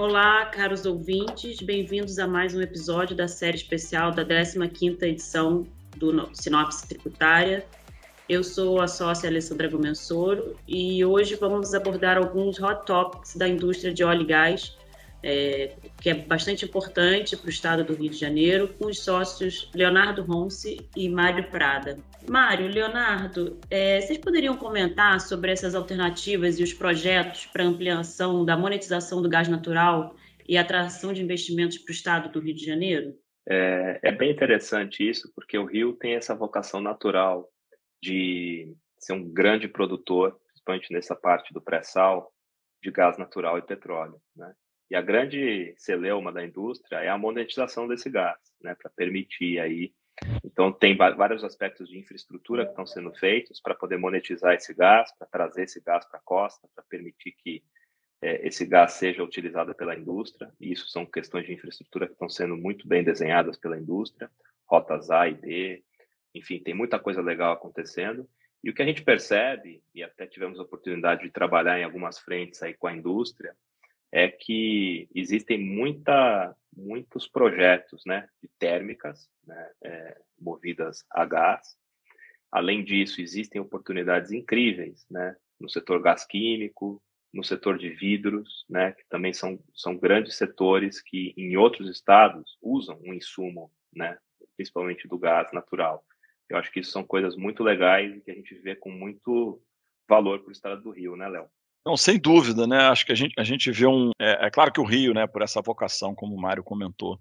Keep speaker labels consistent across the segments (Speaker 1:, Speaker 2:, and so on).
Speaker 1: Olá, caros ouvintes, bem-vindos a mais um episódio da série especial da 15ª edição do Sinopse Tributária. Eu sou a sócia Alessandra Gomensoro e hoje vamos abordar alguns hot topics da indústria de óleo e gás, é, que é bastante importante para o estado do Rio de Janeiro, com os sócios Leonardo Ronce e Mário Prada. Mário, Leonardo, é, vocês poderiam comentar sobre essas alternativas e os projetos para ampliação da monetização do gás natural e atração de investimentos para o estado do Rio de Janeiro?
Speaker 2: É, é bem interessante isso, porque o Rio tem essa vocação natural de ser um grande produtor, principalmente nessa parte do pré-sal, de gás natural e petróleo. Né? E a grande celeuma da indústria é a monetização desse gás, né, para permitir aí. Então, tem vários aspectos de infraestrutura que estão sendo feitos para poder monetizar esse gás, para trazer esse gás para a costa, para permitir que é, esse gás seja utilizado pela indústria. E isso são questões de infraestrutura que estão sendo muito bem desenhadas pela indústria, rotas A e D, enfim, tem muita coisa legal acontecendo. E o que a gente percebe, e até tivemos a oportunidade de trabalhar em algumas frentes aí com a indústria, é que existem muita, muitos projetos né, de térmicas né, é, movidas a gás. Além disso, existem oportunidades incríveis né, no setor gás químico, no setor de vidros, né, que também são, são grandes setores que em outros estados usam um insumo, né, principalmente do gás natural. Eu acho que isso são coisas muito legais e que a gente vê com muito valor para o estado do Rio, né, Léo?
Speaker 3: Não, sem dúvida, né? Acho que a gente, a gente vê um. É, é, claro que o Rio, né, por essa vocação, como o Mário comentou,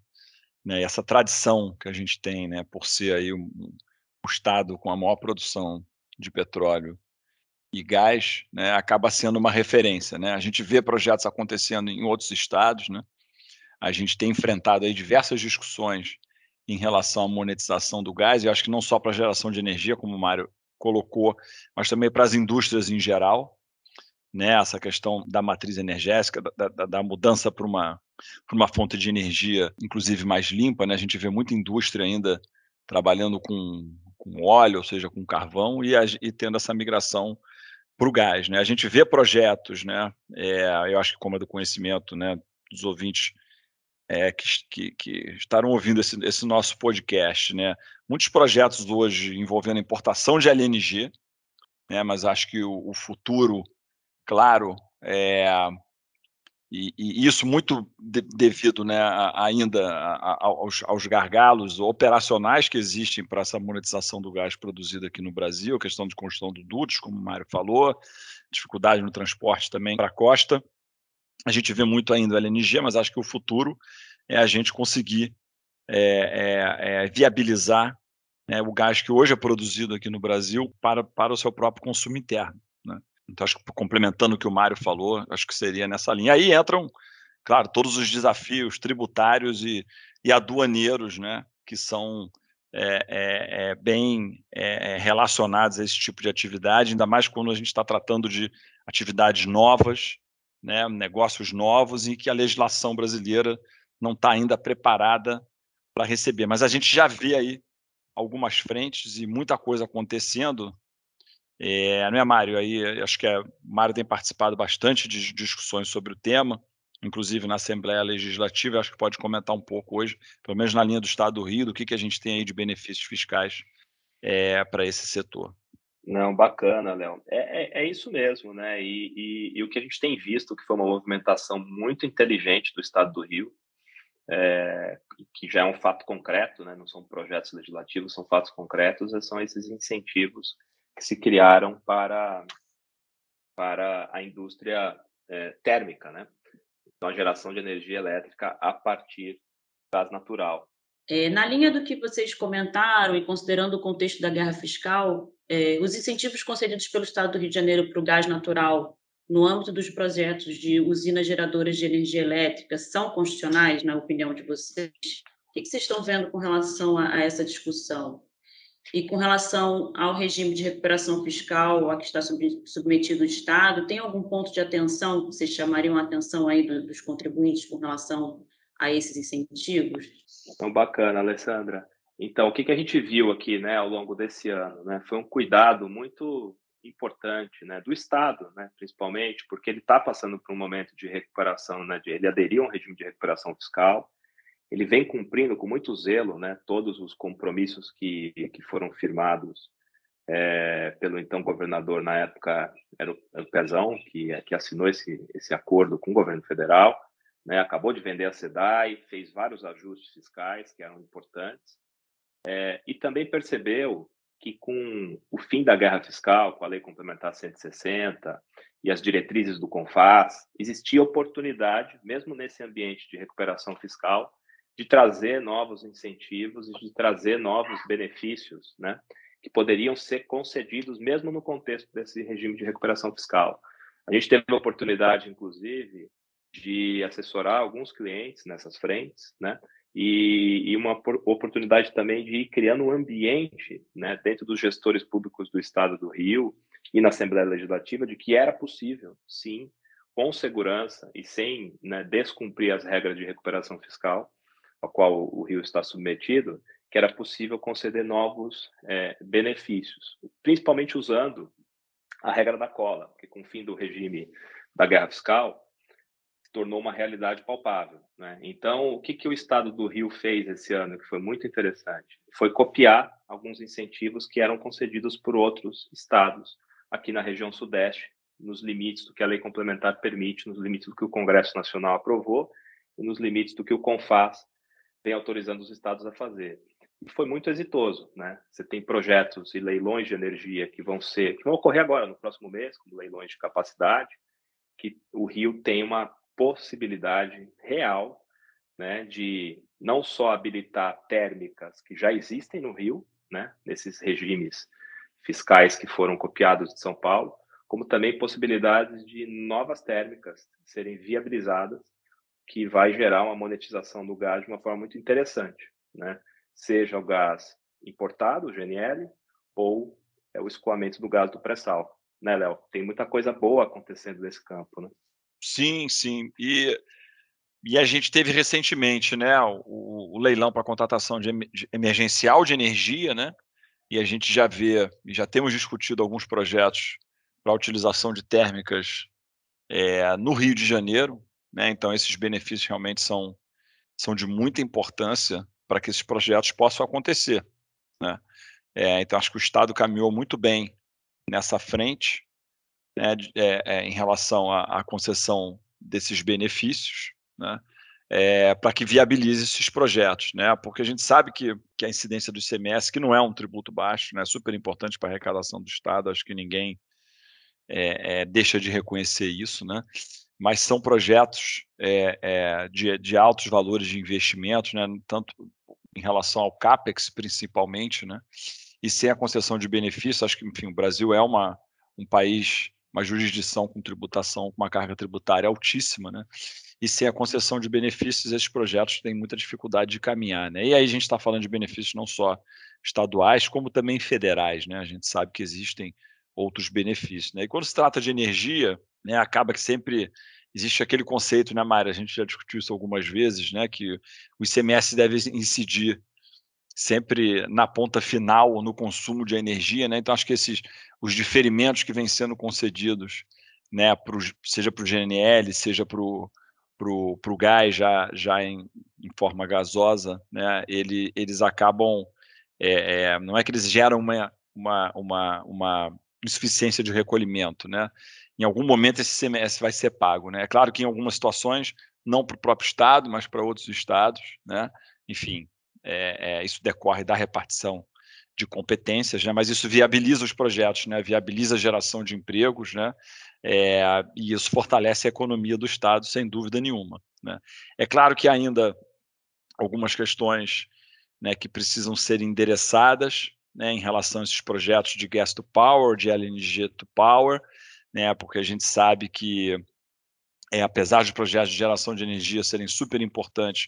Speaker 3: né, essa tradição que a gente tem, né, por ser aí um, um estado com a maior produção de petróleo e gás, né, acaba sendo uma referência, né? A gente vê projetos acontecendo em outros estados, né? A gente tem enfrentado aí diversas discussões em relação à monetização do gás, e acho que não só para a geração de energia, como o Mário colocou, mas também para as indústrias em geral, né, essa questão da matriz energética, da, da, da mudança para uma, uma fonte de energia, inclusive mais limpa. Né? A gente vê muita indústria ainda trabalhando com, com óleo, ou seja, com carvão, e, a, e tendo essa migração para o gás. Né? A gente vê projetos, né? É, eu acho que como é do conhecimento né, dos ouvintes é, que, que, que, estarão ouvindo esse, esse nosso podcast, né? muitos projetos hoje envolvendo importação de LNG, né? mas acho que o, o futuro claro, é, e, e, isso muito de, devido né, ainda aos, aos, gargalos operacionais que existem para essa monetização do gás produzido aqui no Brasil, questão de construção do dutos, como o Mário falou, dificuldade no transporte também para a costa. A gente vê muito ainda o LNG, mas acho que o futuro é a gente conseguir é, é, viabilizar né, o gás que hoje é produzido aqui no Brasil para, para o seu próprio consumo interno. Né? Então, acho que complementando o que o Mário falou, acho que seria nessa linha. Aí entram, claro, todos os desafios tributários e, e aduaneiros, né, que são é, é, é, bem é, é, relacionados a esse tipo de atividade, ainda mais quando a gente está tratando de atividades novas, né, negócios novos e que a legislação brasileira não está ainda preparada para receber. Mas a gente já vê aí algumas frentes e muita coisa acontecendo é, não é, Mário? Aí eh, acho que o Mário tem participado bastante de discussões sobre o tema, inclusive na Assembleia Legislativa. Acho que pode comentar um pouco hoje, pelo menos na linha do Estado do Rio, do que, que a gente tem aí de benefícios fiscais é, para esse setor.
Speaker 2: Não, bacana, Léo. É, é, é, isso mesmo, né? E, e, e, o que a gente tem visto, que foi uma movimentação muito inteligente do Estado do Rio, é, que já é um fato concreto, né? Não são projetos legislativos, são fatos concretos, são esses incentivos que se criaram para, para a indústria é, térmica, né? Então, a geração de energia elétrica a partir do gás natural.
Speaker 1: É, na linha do que vocês comentaram e considerando o contexto da guerra fiscal, é, os incentivos concedidos pelo Estado do Rio de Janeiro para o gás natural no âmbito dos projetos de usinas geradoras de energia elétrica são constitucionais, na opinião de vocês? O que vocês estão vendo com relação a, a essa discussão? E com relação ao regime de recuperação fiscal a que está submetido o Estado, tem algum ponto de atenção que vocês chamariam a atenção aí dos contribuintes com relação a esses incentivos?
Speaker 2: Então, bacana, Alessandra. Então, o que, a gente viu aqui né, ao longo desse ano? Né? Foi um cuidado muito importante né, do Estado, né, principalmente, porque ele está passando por um momento de recuperação, né, de, ele aderiu a um regime de recuperação fiscal, ele vem cumprindo com muito zelo né, todos os compromissos que, que foram firmados é, pelo então governador, na época era o, era o Pezão, que, que assinou esse, esse acordo com o governo federal, né, acabou de vender a SEDAI, fez vários ajustes fiscais que eram importantes, é, e também percebeu que com o fim da guerra fiscal, com a Lei Complementar 160 e as diretrizes do CONFAS, existia oportunidade, mesmo nesse ambiente de recuperação fiscal, de trazer novos incentivos e de trazer novos benefícios, né, que poderiam ser concedidos mesmo no contexto desse regime de recuperação fiscal. A gente teve a oportunidade, inclusive, de assessorar alguns clientes nessas frentes, né, e, e, uma oportunidade também de ir criando um ambiente né, dentro dos gestores públicos do Estado do Rio e na Assembleia Legislativa de que era possível, sim, com segurança e sem né, descumprir as regras de recuperação fiscal, ao qual o Rio está submetido, que era possível conceder novos é, benefícios, principalmente usando a regra da cola, porque com o fim do regime da guerra fiscal, se tornou uma realidade palpável. Né? Então, o que, que o Estado do Rio fez esse ano, que foi muito interessante? Foi copiar alguns incentivos que eram concedidos por outros estados aqui na região Sudeste, nos limites do que a lei complementar permite, nos limites do que o Congresso Nacional aprovou e nos limites do que o CONFAS vem autorizando os estados a fazer. E foi muito exitoso, né? Você tem projetos e leilões de energia que vão ser, que vão ocorrer agora no próximo mês, como leilões de capacidade, que o Rio tem uma possibilidade real, né, de não só habilitar térmicas que já existem no Rio, né, nesses regimes fiscais que foram copiados de São Paulo, como também possibilidades de novas térmicas serem viabilizadas que vai gerar uma monetização do gás de uma forma muito interessante, né? Seja o gás importado, o GNL, ou é o escoamento do gás do pré-sal, né, Léo? Tem muita coisa boa acontecendo nesse campo, né?
Speaker 3: Sim, sim. E, e a gente teve recentemente, né, o, o leilão para contratação de, emergencial de energia, né? E a gente já vê, e já temos discutido alguns projetos para a utilização de térmicas é, no Rio de Janeiro, né? Então, esses benefícios realmente são, são de muita importância para que esses projetos possam acontecer. Né? É, então, acho que o Estado caminhou muito bem nessa frente né, é, é, em relação à, à, concessão desses benefícios, né? É, para que viabilize esses projetos, né? Porque a gente sabe que, que a incidência do ICMS, que não é um tributo baixo, né, é super importante para a arrecadação do Estado, acho que ninguém é, é, deixa de reconhecer isso, né? Mas são projetos é, é, de, de, altos valores de investimentos, né, tanto em relação ao CAPEX, principalmente, né, e sem a concessão de benefícios, acho que, enfim, o Brasil é uma, um país, uma jurisdição com tributação, com uma carga tributária altíssima, né, e sem a concessão de benefícios, esses projetos têm muita dificuldade de caminhar, né, e aí a gente está falando de benefícios não só estaduais, como também federais, né, a gente sabe que existem outros benefícios, né, e quando se trata de energia, né, acaba que sempre existe aquele conceito, né, Mário? A gente já discutiu isso algumas vezes, né? Que o ICMS deve incidir sempre na ponta final no consumo de energia, né? Então acho que esses os diferimentos que vêm sendo concedidos, né, pro, seja para o GNL, seja para o gás já, já em, em, forma gasosa, né, ele, eles acabam, é, é, não é que eles geram uma, uma, uma, uma insuficiência de recolhimento, né? Em algum momento esse CMS vai ser pago, né? É claro que em algumas situações não para o próprio estado, mas para outros estados, né? Enfim, é, é, isso decorre da repartição de competências, né? Mas isso viabiliza os projetos, né? Viabiliza a geração de empregos, né? É, e isso fortalece a economia do estado sem dúvida nenhuma, né? É claro que ainda algumas questões né, que precisam ser endereçadas, né, em relação a esses projetos de gas to power, de LNG to power, né, porque a gente sabe que, é, apesar de projetos de geração de energia serem super importantes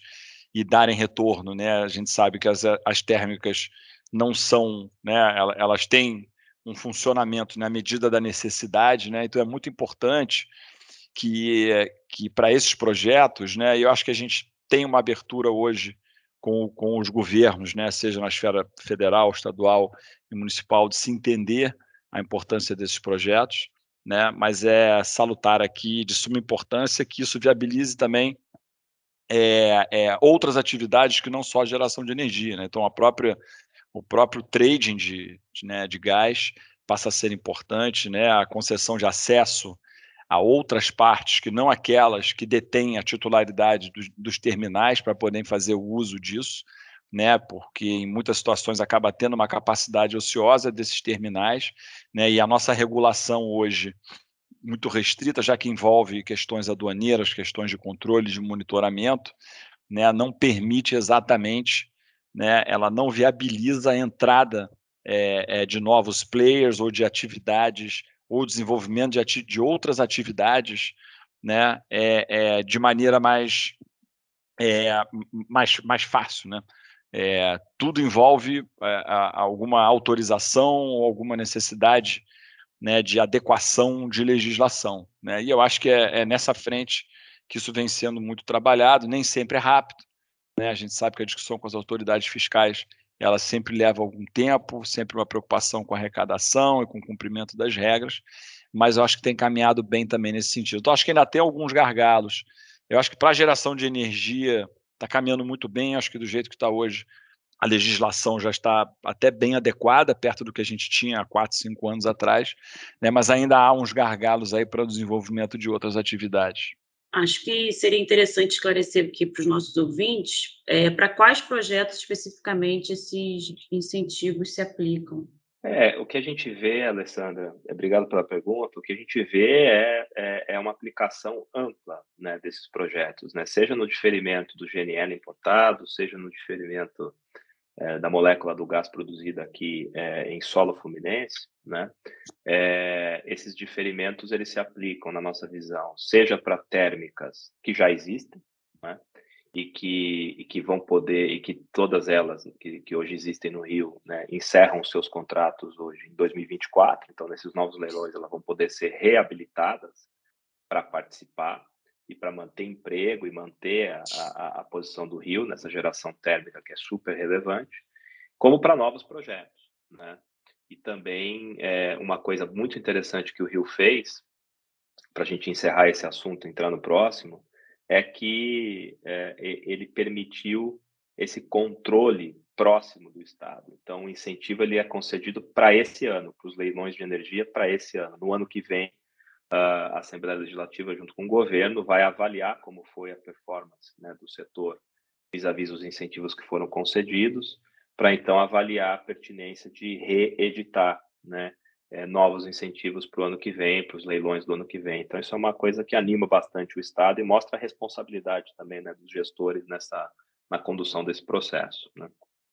Speaker 3: e darem retorno, né, a gente sabe que as, as térmicas não são, né, elas têm um funcionamento na medida da necessidade, né, então é muito importante que, que para esses projetos, né, eu acho que a gente tem uma abertura hoje com, com os governos, né, seja na esfera federal, estadual e municipal, de se entender a importância desses projetos, né? mas é salutar aqui de suma importância que isso viabilize também é, é, outras atividades que não só a geração de energia. Né? Então, a própria, o próprio trading de, de, né, de gás passa a ser importante, né? a concessão de acesso a outras partes que não aquelas que detêm a titularidade dos, dos terminais para poderem fazer o uso disso, né? Porque em muitas situações acaba tendo uma capacidade ociosa desses terminais, né? E a nossa regulação hoje muito restrita, já que envolve questões aduaneiras, questões de controle, de monitoramento, né? Não permite exatamente, né? Ela não viabiliza a entrada é, é, de novos players ou de atividades ou desenvolvimento de, ati de outras atividades né, é, de maneira mais, é, mais, mais fácil. Né? É, tudo envolve é, alguma autorização ou alguma necessidade né, de adequação de legislação. Né? E eu acho que é, é, nessa frente que isso vem sendo muito trabalhado, nem sempre é rápido. Né? A gente sabe que a discussão com as autoridades fiscais ela sempre leva algum tempo, sempre uma preocupação com a arrecadação e com o cumprimento das regras, mas eu acho que tem caminhado bem também nesse sentido. Então, acho que ainda tem alguns gargalos. Eu acho que para a geração de energia está caminhando muito bem, acho que do jeito que está hoje, a legislação já está até bem adequada, perto do que a gente tinha há 4, 5 anos atrás, né? mas ainda há uns gargalos aí para o desenvolvimento de outras atividades.
Speaker 1: Acho que seria interessante esclarecer aqui para os nossos ouvintes é, para quais projetos especificamente esses incentivos se aplicam.
Speaker 2: É, o que a gente vê, Alessandra, obrigado pela pergunta, o que a gente vê é, é, é uma aplicação ampla né, desses projetos, né, seja no diferimento do GNL importado, seja no diferimento é, da molécula do gás produzida aqui é, em solo fluminense, né? É, esses diferimentos eles se aplicam na nossa visão, seja para térmicas que já existem, né? E que, e que vão poder, e que todas elas que, que hoje existem no Rio, né, encerram seus contratos hoje em 2024, então nesses novos leilões elas vão poder ser reabilitadas para participar e para manter emprego e manter a, a, a, posição do Rio nessa geração térmica que é super relevante, como para novos projetos, né? E também é, uma coisa muito interessante que o Rio fez, para a gente encerrar esse assunto entrando próximo, é que é, ele permitiu esse controle próximo do Estado. Então, o incentivo ele é concedido para esse ano, para os leilões de energia para esse ano. No ano que vem, a Assembleia Legislativa, junto com o governo, vai avaliar como foi a performance né, do setor vis-à-vis os incentivos que foram concedidos, para então avaliar a pertinência de reeditar né, é, novos incentivos para o ano que vem, para os leilões do ano que vem. Então, isso é uma coisa que anima bastante o Estado e mostra a responsabilidade também né, dos gestores nessa, na condução desse processo. Né?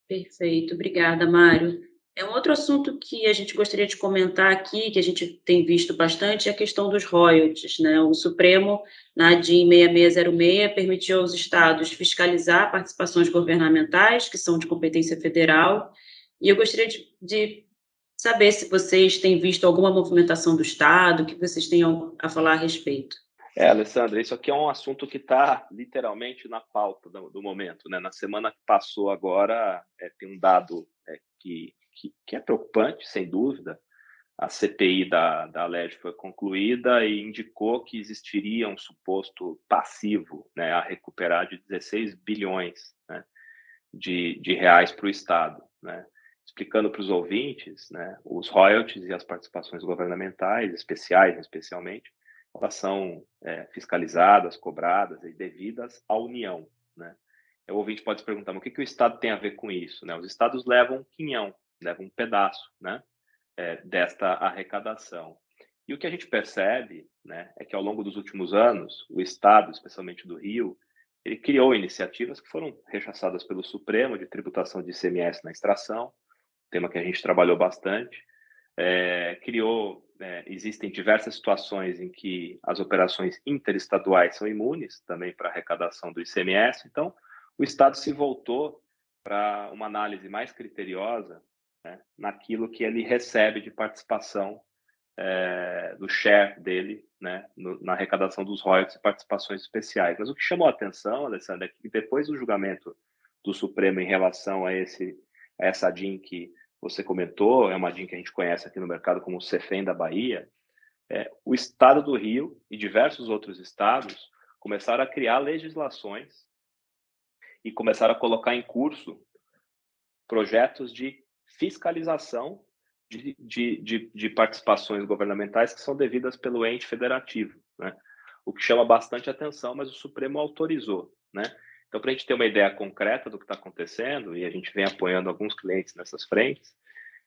Speaker 1: Perfeito, obrigada, Mário. É um outro assunto que a gente gostaria de comentar aqui, que a gente tem visto bastante, é a questão dos royalties. Né? O Supremo, na DIN 6606, permitiu aos estados fiscalizar participações governamentais, que são de competência federal, e eu gostaria de, de saber se vocês têm visto alguma movimentação do Estado, o que vocês têm a falar a respeito.
Speaker 2: É, Alessandra, isso aqui é um assunto que está literalmente na pauta do, do, momento. Né? Na semana que passou agora, é, tem um dado é, que que, que é preocupante, sem dúvida. A CPI da, da LEG foi concluída e indicou que existiria um suposto passivo né, a recuperar de 16 bilhões né, de, de reais para o Estado. Né? Explicando para os ouvintes, né, os royalties e as participações governamentais, especiais especialmente, elas são é, fiscalizadas, cobradas e devidas à União. Né? O ouvinte pode se perguntar, mas o que, que o Estado tem a ver com isso? Né? Os Estados levam quinhão, leva um pedaço né, é, desta arrecadação. E o que a gente percebe né, é que ao longo dos últimos anos, o Estado, especialmente do Rio, ele criou iniciativas que foram rechaçadas pelo Supremo de tributação de ICMS na extração, tema que a gente trabalhou bastante. É, criou, é, existem diversas situações em que as operações interestaduais são imunes também para arrecadação do ICMS. Então, o Estado se voltou para uma análise mais criteriosa né, naquilo que ele recebe de participação é, do share dele né, no, na arrecadação dos royalties e participações especiais. Mas o que chamou a atenção, Alessandra, é que depois do julgamento do Supremo em relação a, esse, essa DIN que você comentou, é uma DIN que a gente conhece aqui no mercado como Cefem da Bahia, é, o estado do Rio e diversos outros estados começaram a criar legislações e começaram a colocar em curso projetos de fiscalização de, de, de, de participações governamentais que são devidas pelo ente federativo, né? o que chama bastante atenção, mas o Supremo autorizou. Né? Então, para a gente ter uma ideia concreta do que está acontecendo, e a gente vem apoiando alguns clientes nessas frentes,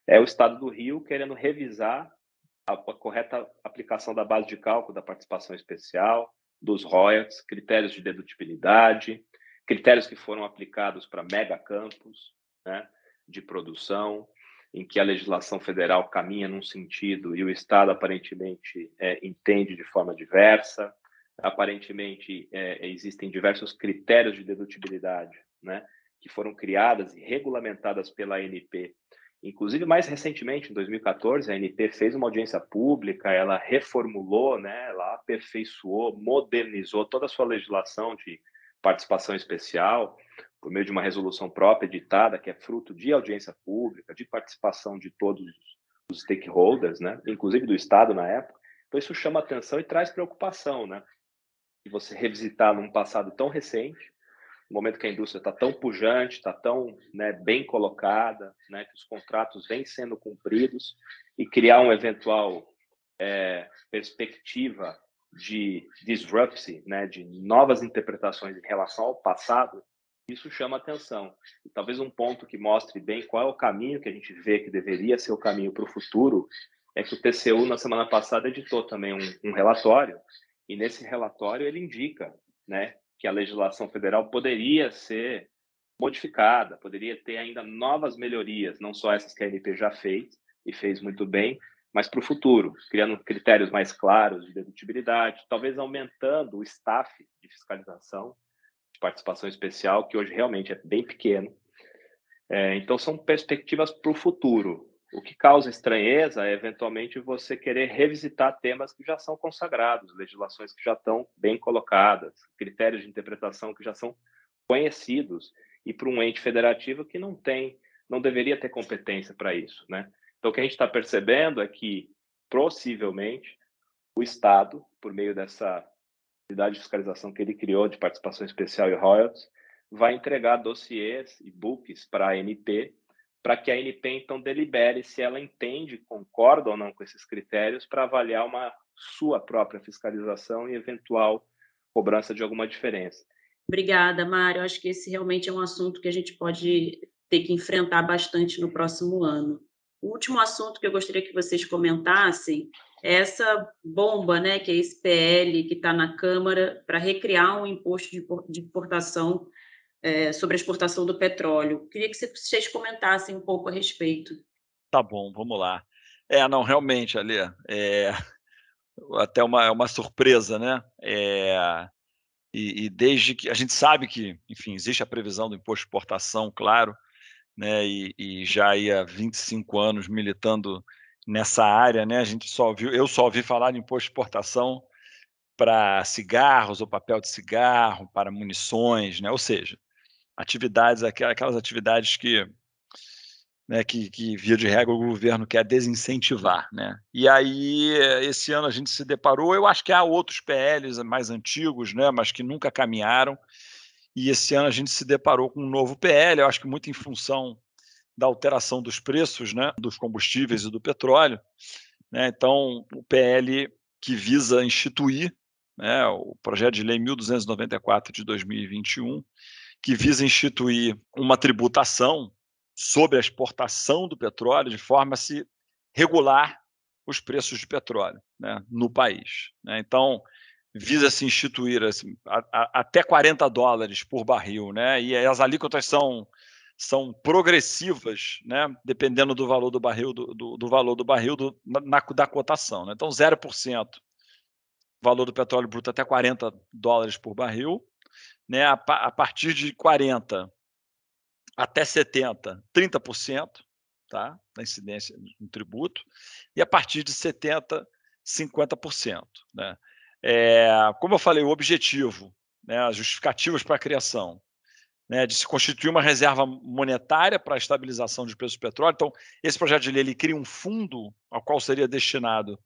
Speaker 2: é o Estado do Rio querendo revisar a, a correta aplicação da base de cálculo da participação especial, dos royalties, critérios de dedutibilidade, critérios que foram aplicados para megacampos né, de produção, em que a legislação federal caminha num sentido e o Estado aparentemente é, entende de forma diversa. Aparentemente, é, existem diversos critérios de dedutibilidade né, que foram criadas e regulamentadas pela ANP. Inclusive, mais recentemente, em 2014, a ANP fez uma audiência pública, ela reformulou, né, ela aperfeiçoou, modernizou toda a sua legislação de participação especial, por meio de uma resolução própria editada, que é fruto de audiência pública, de participação de todos os stakeholders, né, inclusive do Estado na época. Então, isso chama atenção e traz preocupação, né? E você revisitar num passado tão recente, no momento que a indústria está tão pujante, está tão né, bem colocada, né, que os contratos vêm sendo cumpridos, e criar uma eventual é, perspectiva de disruption, né, de novas interpretações em relação ao passado, isso chama atenção. E talvez um ponto que mostre bem qual é o caminho que a gente vê que deveria ser o caminho para o futuro é que o TCU, na semana passada, editou também um, um relatório, e nesse relatório ele indica né, que a legislação federal poderia ser modificada, poderia ter ainda novas melhorias, não só essas que a ANP já fez, e fez muito bem, mas para o futuro, criando critérios mais claros de dedutibilidade, talvez aumentando o staff de fiscalização, participação especial, que hoje realmente é bem pequeno. É, então, são perspectivas para o futuro. O que causa estranheza é, eventualmente, você querer revisitar temas que já são consagrados, legislações que já estão bem colocadas, critérios de interpretação que já são conhecidos, e para um ente federativo que não tem, não deveria ter competência para isso. Né? Então, o que a gente está percebendo é que, possivelmente, o Estado, por meio dessa unidade de fiscalização que ele criou de participação especial e royalties, vai entregar dossiês e books para a ANP, para que a ANP então delibere se ela entende, concorda ou não com esses critérios, para avaliar uma sua própria fiscalização e eventual cobrança de alguma diferença.
Speaker 1: Obrigada, Mário. Acho que esse realmente é um assunto que a gente pode ter que enfrentar bastante no próximo ano. O último assunto que eu gostaria que vocês comentassem essa bomba, né, que é esse PL que está na Câmara para recriar um imposto de importação é, sobre a exportação do petróleo. Queria que vocês comentassem um pouco a respeito.
Speaker 3: Tá bom, vamos lá. É, não, realmente, Ali, é até uma, uma surpresa, né? É, e, e, desde que a gente sabe que, enfim, existe a previsão do imposto de exportação, claro, né? E, e já há 25 anos militando nessa área, né? A gente só viu, eu só ouvi falar de imposto de exportação para cigarros ou papel de cigarro, para munições, né? Ou seja, atividades, aquelas atividades que, né, que, que via de regra o governo quer desincentivar, né? E aí esse ano a gente se deparou, eu acho que há outros PLs mais antigos, né, mas que nunca caminharam. E esse ano a gente se deparou com um novo PL, eu acho que muito em função da alteração dos preços né, dos combustíveis e do petróleo. Né? Então, o PL que visa instituir né, o projeto de lei 1294 de 2021, que visa instituir uma tributação sobre a exportação do petróleo de forma a se regular os preços de petróleo né, no país. Né? Então, visa se instituir assim, a, a, até 40 dólares por barril, né? e as alíquotas são são progressivas, né, dependendo do valor do barril, do, do, do valor do barril do, na, da cotação. Né? Então, 0%, valor do petróleo bruto até 40 dólares por barril, né? a, a partir de 40 até 70, 30%, tá? da incidência no tributo, e a partir de 70, 50%. Né? É, como eu falei, o objetivo, né, as justificativas para a criação né, de se constituir uma reserva monetária para a estabilização de preços do petróleo. Então, esse projeto de lei ele cria um fundo ao qual seria destinado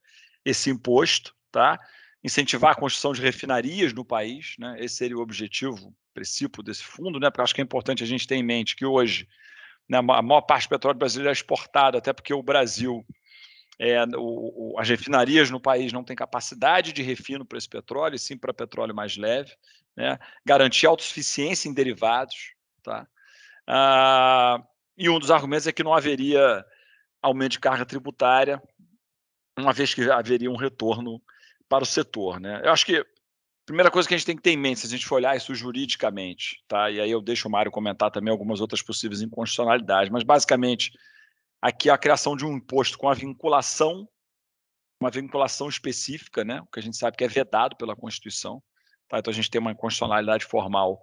Speaker 3: esse imposto, tá? Incentivar a construção de refinarias no país, né? esse seria o objetivo princípio desse fundo, né? porque acho que é importante a gente ter em mente que hoje né, a maior parte do petróleo brasileiro é exportado, até porque o Brasil, é, o, o, as refinarias no país não têm capacidade de refino para esse petróleo, e sim para petróleo mais leve né? garantir autossuficiência em derivados. Tá? Ah, e um dos argumentos é que não haveria aumento de carga tributária, uma vez que haveria um retorno para o setor. Né? Eu acho que primeira coisa que a gente tem que ter em mente, se a gente for olhar isso juridicamente, tá? e aí eu deixo o Mário comentar também algumas outras possíveis inconstitucionalidades, mas basicamente aqui a criação de um imposto com a vinculação, uma vinculação específica, né? o que a gente sabe que é vedado pela Constituição, Tá? Então a gente tem uma constitucionalidade formal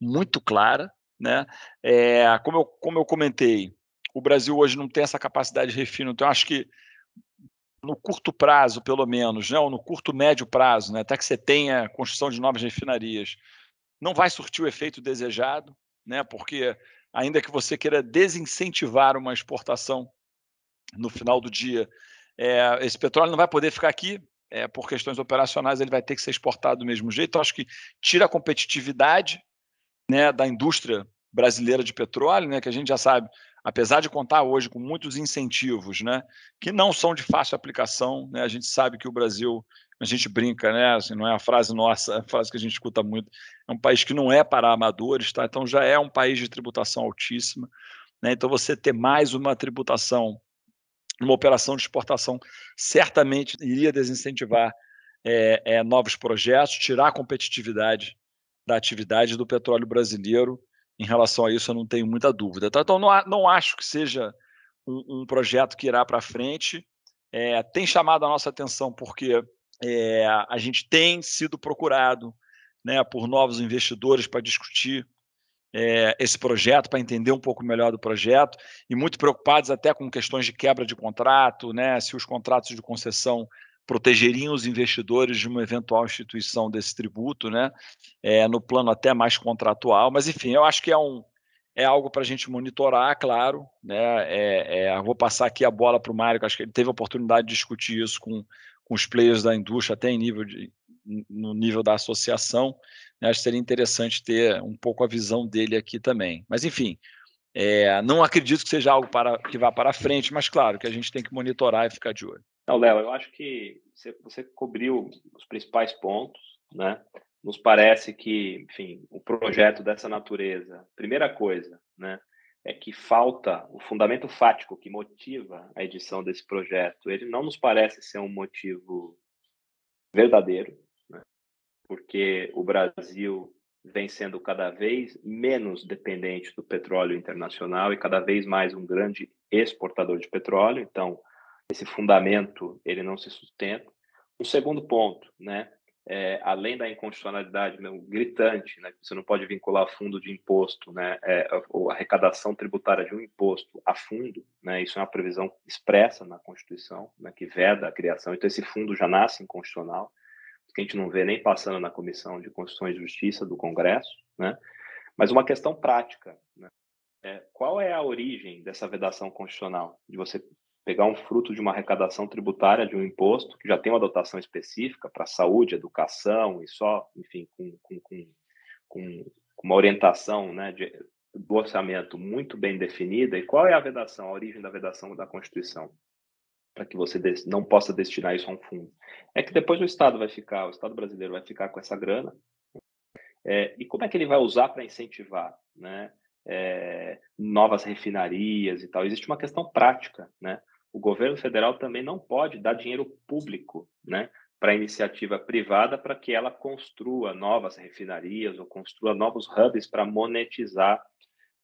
Speaker 3: muito clara. Né? É, como, eu, como eu comentei, o Brasil hoje não tem essa capacidade de refino, então acho que no curto prazo, pelo menos, né, ou no curto médio prazo, né, até que você tenha a construção de novas refinarias, não vai surtir o efeito desejado, né, porque ainda que você queira desincentivar uma exportação no final do dia, é, esse petróleo não vai poder ficar aqui, é, por questões operacionais, ele vai ter que ser exportado do mesmo jeito. Então, acho que tira a competitividade né, da indústria brasileira de petróleo, né, que a gente já sabe, apesar de contar hoje com muitos incentivos, né, que não são de fácil aplicação, né, a gente sabe que o Brasil, a gente brinca, né, assim, não é a frase nossa, é a frase que a gente escuta muito, é um país que não é para amadores, tá? então já é um país de tributação altíssima, né, então você ter mais uma tributação uma operação de exportação certamente iria desincentivar é, é, novos projetos, tirar a competitividade da atividade do petróleo brasileiro. Em relação a isso, eu não tenho muita dúvida. Tá? Então, não, não acho que seja um, um projeto que irá para frente. É, tem chamado a nossa atenção porque é, a gente tem sido procurado né, por novos investidores para discutir é, esse projeto, para entender um pouco melhor do projeto, e muito preocupados até com questões de quebra de contrato, né, se os contratos de concessão protegeriam os investidores de uma eventual instituição desse tributo, né, é, no plano até mais contratual. Mas, enfim, eu acho que é, um, é algo para a gente monitorar, claro. Né, é, é, vou passar aqui a bola para o Mário, que acho que ele teve a oportunidade de discutir isso com, com os players da indústria, até em nível de, no nível da associação. Né, acho que seria interessante ter um pouco a visão dele aqui também. Mas, enfim, é, não acredito que seja algo para, que vá para frente, mas claro que a gente tem que monitorar e ficar de olho.
Speaker 2: Não, Léo, eu acho que você, você cobriu os principais pontos, né? Nos parece que, enfim, o um projeto dessa natureza, primeira coisa, né, é que falta o fundamento fático que motiva a edição desse projeto. Ele não nos parece ser um motivo verdadeiro, porque o Brasil vem sendo cada vez menos dependente do petróleo internacional e cada vez mais um grande exportador de petróleo. Então, esse fundamento ele não se sustenta. Um segundo ponto, né, é, além da inconstitucionalidade meu, gritante, né, você não pode vincular fundo de imposto, né, é, a arrecadação tributária de um imposto a fundo, né, isso é uma previsão expressa na Constituição, né, que veda a criação. Então esse fundo já nasce inconstitucional que a gente não vê nem passando na Comissão de Constituição e Justiça do Congresso, né? Mas uma questão prática, né? É, qual é a origem dessa vedação constitucional? De você pegar um fruto de uma arrecadação tributária de um imposto que já tem uma dotação específica para saúde, educação e só, enfim, com, com, com, com uma orientação né, de, do orçamento muito bem definida. E qual é a vedação, a origem da vedação da Constituição? para que você não possa destinar isso a um fundo. É que depois o Estado vai ficar, o Estado brasileiro vai ficar com essa grana, é, e como é que ele vai usar para incentivar né, é, novas refinarias e tal? Existe uma questão prática. Né? O governo federal também não pode dar dinheiro público né, para iniciativa privada para que ela construa novas refinarias ou construa novos hubs para monetizar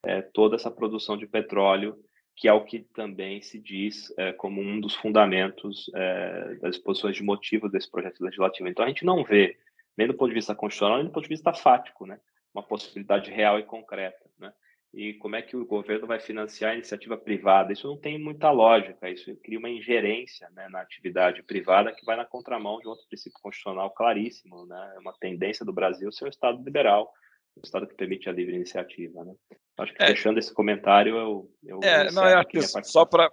Speaker 2: é, toda essa produção de petróleo que é o que também se diz é, como um dos fundamentos é, das exposições de motivo desse projeto legislativo. Então, a gente não vê, nem do ponto de vista constitucional, nem do ponto de vista fático, né, uma possibilidade real e concreta. E como é que o governo vai financiar a iniciativa privada? Isso não tem muita lógica, isso cria uma ingerência né, na atividade privada que vai na contramão de outro princípio constitucional claríssimo. Né? É uma tendência do Brasil ser um Estado liberal, o Estado que permite a livre iniciativa, né? Acho que é. fechando esse comentário, eu, eu
Speaker 3: é, não, é aqui, só para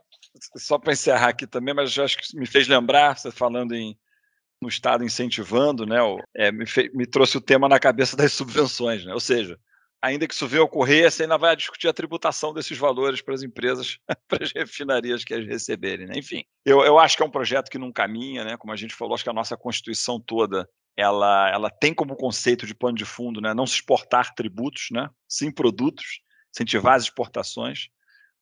Speaker 3: só encerrar aqui também, mas eu acho que me fez lembrar, você falando em no Estado incentivando, né, é, me, fe, me, trouxe o tema na cabeça das subvenções, né? ou seja, ainda que isso venha a ocorrer, você ainda vai discutir a tributação desses valores para as empresas, para as refinarias que as receberem. Né? Enfim, eu, eu acho que é um projeto que não caminha, né? como a gente falou, acho que a nossa Constituição toda ela, ela tem como conceito de pano de fundo né, não se exportar tributos, né, sim produtos, incentivar as exportações.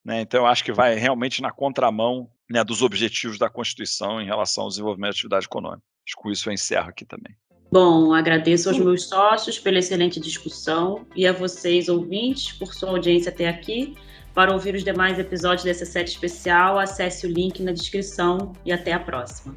Speaker 3: Né, então, eu acho que vai realmente na contramão né, dos objetivos da Constituição em relação ao desenvolvimento da atividade econômica. Acho que com isso eu encerro aqui também.
Speaker 1: Bom, agradeço aos meus sócios pela excelente discussão e a vocês, ouvintes, por sua audiência até aqui. Para ouvir os demais episódios dessa série especial, acesse o link na descrição e até a próxima.